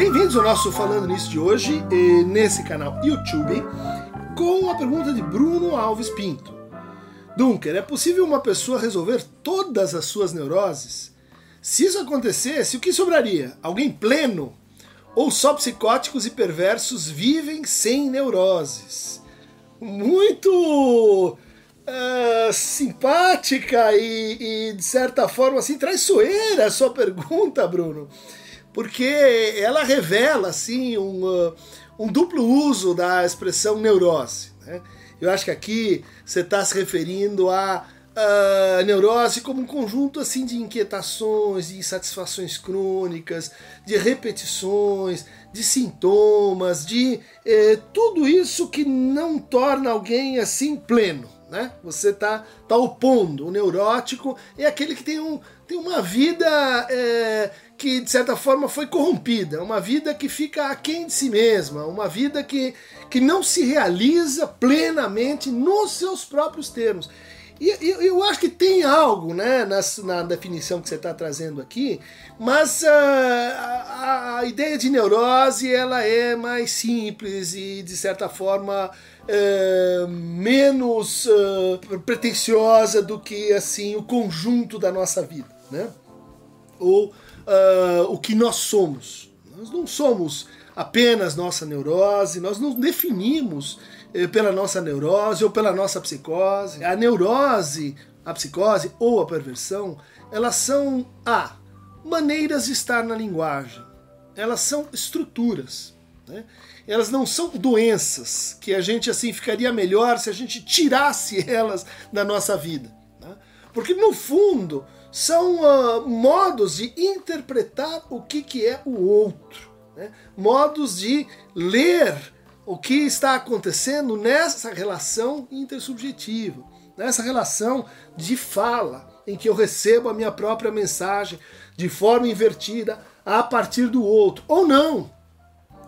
Bem-vindos ao nosso Falando Nisso de hoje, nesse canal YouTube, com a pergunta de Bruno Alves Pinto. Dunker, é possível uma pessoa resolver todas as suas neuroses? Se isso acontecesse, o que sobraria? Alguém pleno? Ou só psicóticos e perversos vivem sem neuroses? Muito uh, simpática e, e, de certa forma, assim, traiçoeira a sua pergunta, Bruno porque ela revela assim um, uh, um duplo uso da expressão neurose. Né? Eu acho que aqui você está se referindo a neurose como um conjunto assim de inquietações, de insatisfações crônicas, de repetições, de sintomas, de eh, tudo isso que não torna alguém assim pleno. Né? Você está tá opondo. O neurótico é aquele que tem, um, tem uma vida é, que de certa forma foi corrompida, uma vida que fica aquém de si mesma, uma vida que, que não se realiza plenamente nos seus próprios termos. E eu, eu acho que tem algo né, na, na definição que você está trazendo aqui, mas uh, a, a, ideia de neurose ela é mais simples e, de certa forma, uh, menos uh, pretensiosa do que assim o conjunto da nossa vida. Né? Ou uh, o que nós somos. Nós não somos apenas nossa neurose, nós não definimos eh, pela nossa neurose ou pela nossa psicose. A neurose, a psicose ou a perversão, elas são a maneiras de estar na linguagem. Elas são estruturas. Né? Elas não são doenças que a gente assim ficaria melhor se a gente tirasse elas da nossa vida. Né? Porque no fundo são uh, modos de interpretar o que, que é o outro, né? modos de ler o que está acontecendo nessa relação intersubjetiva, nessa relação de fala, em que eu recebo a minha própria mensagem de forma invertida a partir do outro, ou não,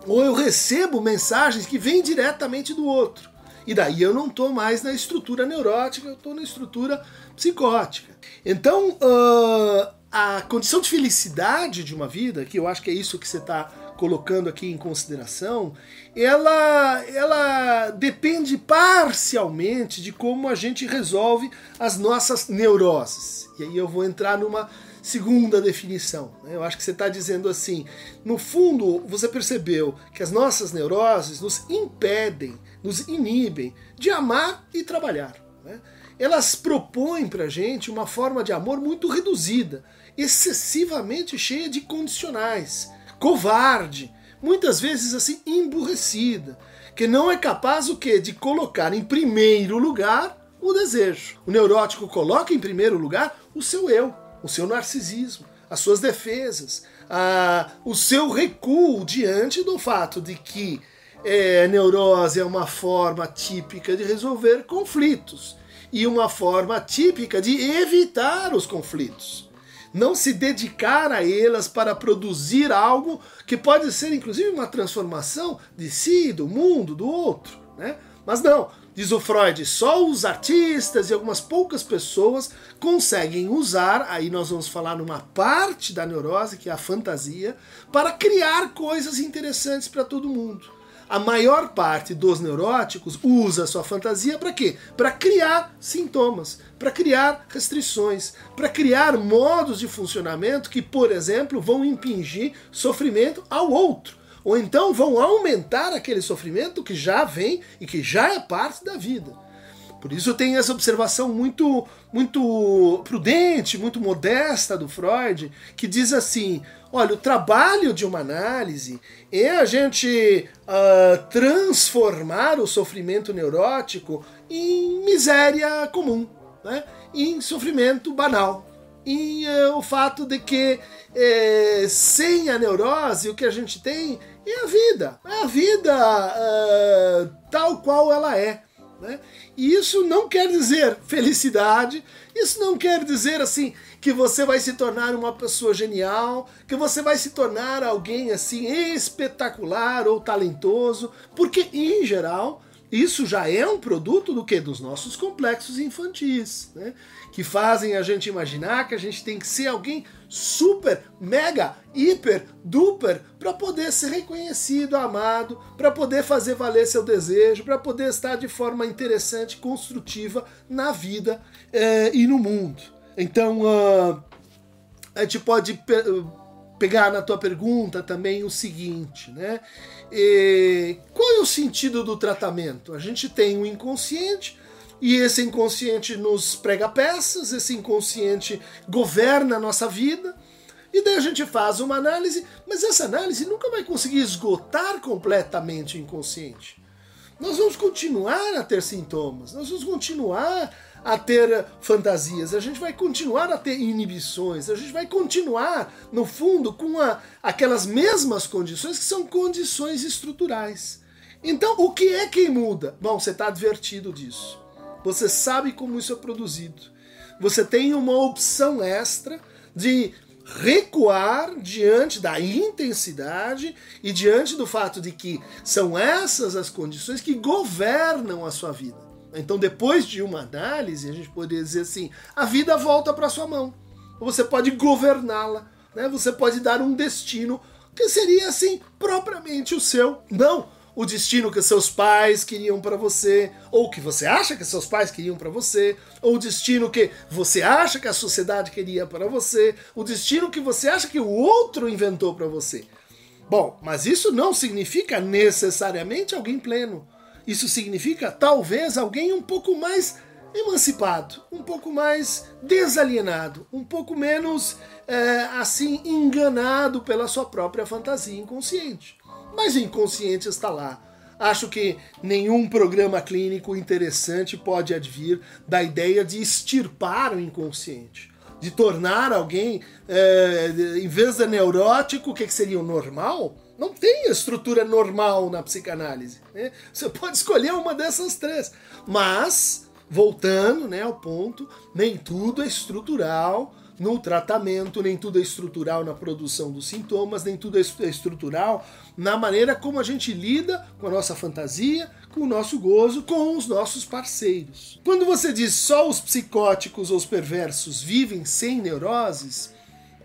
ou eu recebo mensagens que vêm diretamente do outro. E daí eu não estou mais na estrutura neurótica, eu estou na estrutura psicótica. Então, uh, a condição de felicidade de uma vida, que eu acho que é isso que você está colocando aqui em consideração, ela, ela depende parcialmente de como a gente resolve as nossas neuroses. E aí eu vou entrar numa segunda definição. Né? Eu acho que você está dizendo assim: no fundo, você percebeu que as nossas neuroses nos impedem, nos inibem de amar e trabalhar. Né? Elas propõem para gente uma forma de amor muito reduzida, excessivamente cheia de condicionais, covarde, muitas vezes assim emburrecida, que não é capaz o que de colocar em primeiro lugar o desejo. O neurótico coloca em primeiro lugar o seu eu o seu narcisismo, as suas defesas, a, o seu recuo diante do fato de que é, neurose é uma forma típica de resolver conflitos e uma forma típica de evitar os conflitos. Não se dedicar a elas para produzir algo que pode ser inclusive uma transformação de si, do mundo, do outro. Né? Mas não, Diz o Freud, só os artistas e algumas poucas pessoas conseguem usar, aí nós vamos falar numa parte da neurose, que é a fantasia, para criar coisas interessantes para todo mundo. A maior parte dos neuróticos usa sua fantasia para quê? Para criar sintomas, para criar restrições, para criar modos de funcionamento que, por exemplo, vão impingir sofrimento ao outro ou então vão aumentar aquele sofrimento que já vem e que já é parte da vida. Por isso tem essa observação muito, muito prudente, muito modesta do Freud, que diz assim: olha, o trabalho de uma análise é a gente uh, transformar o sofrimento neurótico em miséria comum, né? em sofrimento banal. E uh, o fato de que uh, sem a neurose o que a gente tem é a vida. É a vida uh, tal qual ela é. Né? E isso não quer dizer felicidade, isso não quer dizer assim que você vai se tornar uma pessoa genial, que você vai se tornar alguém assim espetacular ou talentoso, porque em geral Isso já é um produto do que? Dos nossos complexos infantis, né? Que fazem a gente imaginar que a gente tem que ser alguém super, mega, hiper, duper para poder ser reconhecido, amado, para poder fazer valer seu desejo, para poder estar de forma interessante, construtiva na vida eh, e no mundo. Então, uh, a gente pode pegar na tua pergunta também o seguinte, né? E qual é o sentido do tratamento? A gente tem um inconsciente e esse inconsciente nos prega peças, esse inconsciente governa a nossa vida. E daí a gente faz uma análise, mas essa análise nunca vai conseguir esgotar completamente o inconsciente. Nós vamos continuar a ter sintomas, nós vamos continuar a ter fantasias, a gente vai continuar a ter inibições, a gente vai continuar, no fundo, com a, aquelas mesmas condições que são condições estruturais. Então, o que é que muda? Bom, você está advertido disso. Você sabe como isso é produzido. Você tem uma opção extra de recuar diante da intensidade e diante do fato de que são essas as condições que governam a sua vida. Então, depois de uma análise, a gente poderia dizer assim: a vida volta para sua mão. Você pode governá-la, né? Você pode dar um destino que seria assim propriamente o seu. Não o destino que seus pais queriam para você, ou que você acha que seus pais queriam para você, ou o destino que você acha que a sociedade queria para você, o destino que você acha que o outro inventou para você. Bom, mas isso não significa necessariamente alguém pleno. Isso significa talvez alguém um pouco mais emancipado, um pouco mais desalienado, um pouco menos é, assim enganado pela sua própria fantasia inconsciente. Mas inconsciente está lá. Acho que nenhum programa clínico interessante pode advir da ideia de extirpar o inconsciente, de tornar alguém, é, em vez de neurótico, o que, que seria o normal, não tem estrutura normal na psicanálise. Né? Você pode escolher uma dessas três. Mas, voltando né, ao ponto, nem tudo é estrutural no tratamento, nem tudo é estrutural na produção dos sintomas, nem tudo é, é estrutural na maneira como a gente lida com a nossa fantasia, com o nosso gozo, com os nossos parceiros. Quando você diz só os psicóticos ou os perversos vivem sem neuroses,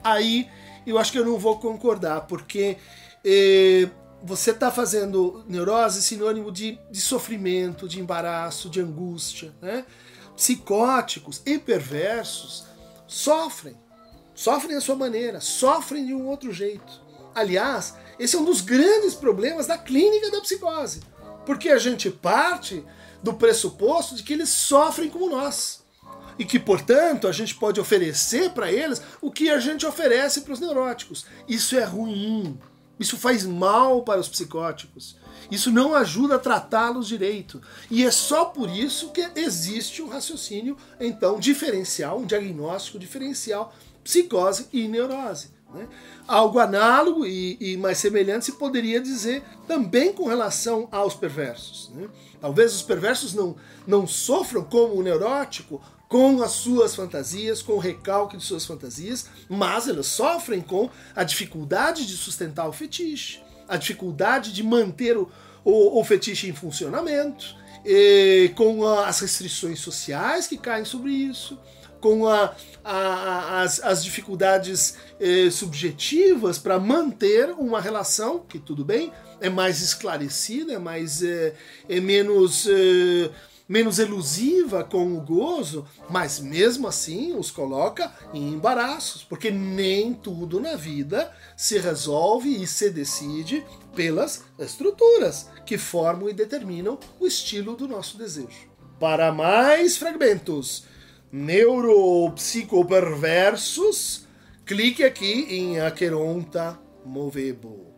aí eu acho que eu não vou concordar, porque e você está fazendo neurose sinônimo de, de sofrimento, de embaraço, de angústia. Né? Psicóticos e perversos sofrem. Sofrem à sua maneira, sofrem de um outro jeito. Aliás, esse é um dos grandes problemas da clínica da psicose. Porque a gente parte do pressuposto de que eles sofrem como nós. E que, portanto, a gente pode oferecer para eles o que a gente oferece para os neuróticos. Isso é ruim. Isso faz mal para os psicóticos. Isso não ajuda a tratá-los direito. E é só por isso que existe um raciocínio, então, diferencial, um diagnóstico diferencial, psicose e neurose. Né? Algo análogo e, e, mais semelhante se poderia dizer também com relação aos perversos. Né? Talvez os perversos não, não sofram como o neurótico com as suas fantasias, com o recalque de suas fantasias, mas elas sofrem com a dificuldade de sustentar o fetiche, a dificuldade de manter o, o, o fetiche em funcionamento, com a, as restrições sociais que caem sobre isso, com a, a, as, as, dificuldades eh, subjetivas para manter uma relação que, tudo bem, é mais esclarecida, é mais é, é menos é, menos elusiva com o gozo, mas mesmo assim os coloca em embaraços, porque nem tudo na vida se resolve e se decide pelas estruturas que formam e determinam o estilo do nosso desejo. Para mais fragmentos neuropsicoperversos, clique aqui em Aqueronta Movebo.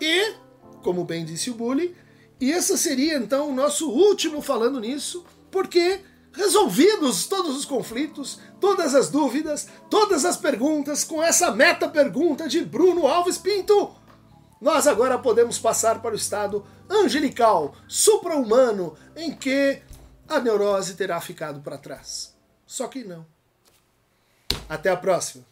E, como bem disse o Bully, e esse seria então o nosso último falando nisso, porque resolvidos todos os conflitos, todas as dúvidas, todas as perguntas com essa meta pergunta de Bruno Alves Pinto, nós agora podemos passar para o estado angelical, supra-humano, em que a neurose terá ficado para trás. Só que não. Até a próxima.